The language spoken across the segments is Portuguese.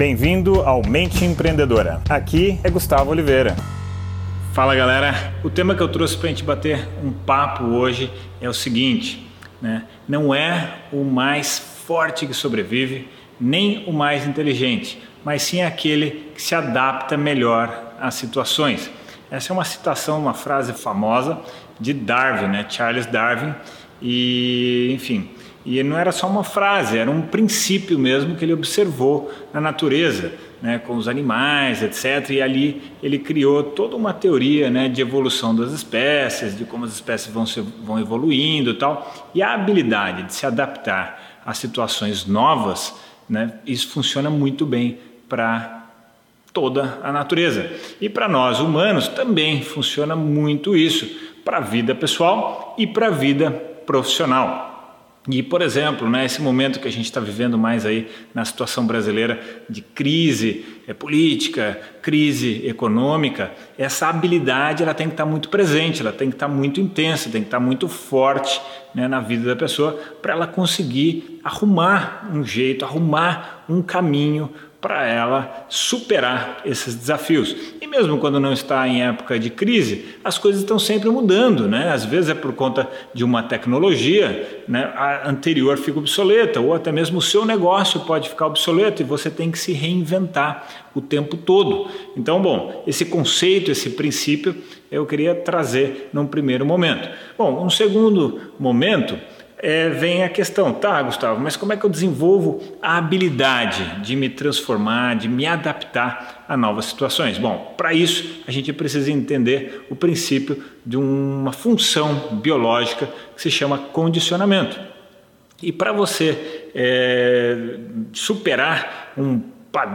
Bem-vindo ao Mente Empreendedora. Aqui é Gustavo Oliveira. Fala galera, o tema que eu trouxe para a gente bater um papo hoje é o seguinte: né? não é o mais forte que sobrevive, nem o mais inteligente, mas sim aquele que se adapta melhor às situações. Essa é uma citação, uma frase famosa de Darwin, né? Charles Darwin, e enfim, e não era só uma frase, era um princípio mesmo que ele observou na natureza, né, com os animais, etc. E ali ele criou toda uma teoria né, de evolução das espécies, de como as espécies vão, se, vão evoluindo e tal. E a habilidade de se adaptar a situações novas, né, isso funciona muito bem para toda a natureza. E para nós humanos também funciona muito isso, para a vida pessoal e para a vida profissional. E, por exemplo, né, esse momento que a gente está vivendo mais aí na situação brasileira de crise é, política, crise econômica, essa habilidade ela tem que estar tá muito presente, ela tem que estar tá muito intensa, tem que estar tá muito forte né, na vida da pessoa para ela conseguir arrumar um jeito, arrumar um caminho para ela superar esses desafios. E mesmo quando não está em época de crise, as coisas estão sempre mudando, né? Às vezes é por conta de uma tecnologia, né? A anterior fica obsoleta, ou até mesmo o seu negócio pode ficar obsoleto e você tem que se reinventar o tempo todo. Então, bom, esse conceito, esse princípio, eu queria trazer num primeiro momento. Bom, um segundo momento é, vem a questão, tá, Gustavo, mas como é que eu desenvolvo a habilidade de me transformar, de me adaptar a novas situações? Bom, para isso a gente precisa entender o princípio de uma função biológica que se chama condicionamento. E para você é, superar um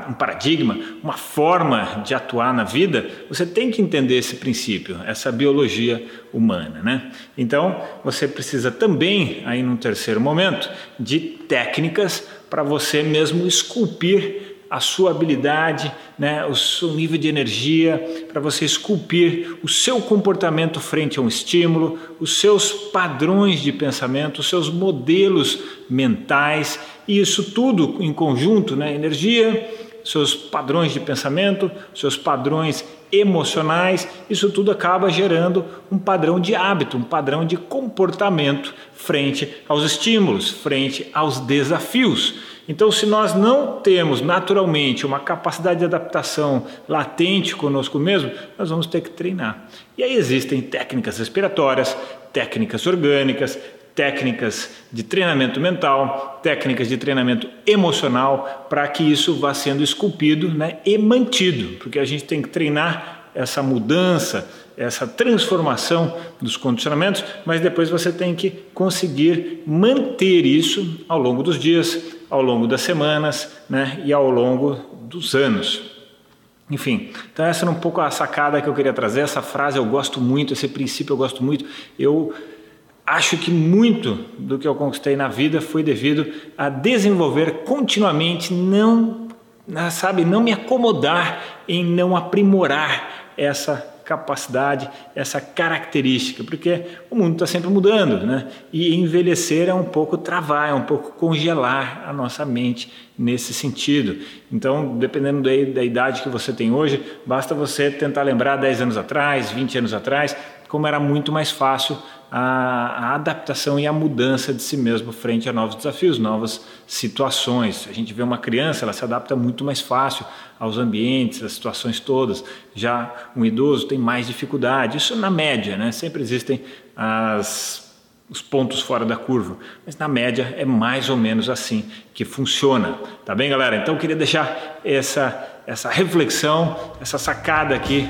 um paradigma, uma forma de atuar na vida, você tem que entender esse princípio, essa biologia humana, né? Então, você precisa também, aí num terceiro momento, de técnicas para você mesmo esculpir a sua habilidade, né, o seu nível de energia, para você esculpir o seu comportamento frente a um estímulo, os seus padrões de pensamento, os seus modelos mentais, e isso tudo em conjunto, né, energia, seus padrões de pensamento, seus padrões emocionais, isso tudo acaba gerando um padrão de hábito, um padrão de comportamento frente aos estímulos, frente aos desafios. Então, se nós não temos naturalmente uma capacidade de adaptação latente conosco mesmo, nós vamos ter que treinar. E aí existem técnicas respiratórias, técnicas orgânicas, técnicas de treinamento mental, técnicas de treinamento emocional, para que isso vá sendo esculpido né, e mantido, porque a gente tem que treinar essa mudança, essa transformação dos condicionamentos, mas depois você tem que conseguir manter isso ao longo dos dias, ao longo das semanas né, e ao longo dos anos. Enfim, então essa era um pouco a sacada que eu queria trazer. Essa frase eu gosto muito, esse princípio eu gosto muito. Eu acho que muito do que eu conquistei na vida foi devido a desenvolver continuamente, não, sabe, não me acomodar em não aprimorar essa capacidade, essa característica, porque o mundo está sempre mudando, né? E envelhecer é um pouco travar, é um pouco congelar a nossa mente nesse sentido. Então, dependendo da, da idade que você tem hoje, basta você tentar lembrar 10 anos atrás, 20 anos atrás, como era muito mais fácil a, a, adaptação e a mudança de si mesmo frente a novos desafios, novas situações. A gente vê uma criança, ela se adapta muito mais fácil aos ambientes, às situações todas. Já um idoso tem mais dificuldade. Isso na média, né? Sempre existem as os pontos fora da curva, mas na média é mais ou menos assim que funciona. Tá bem, galera? Então eu queria deixar essa essa reflexão, essa sacada aqui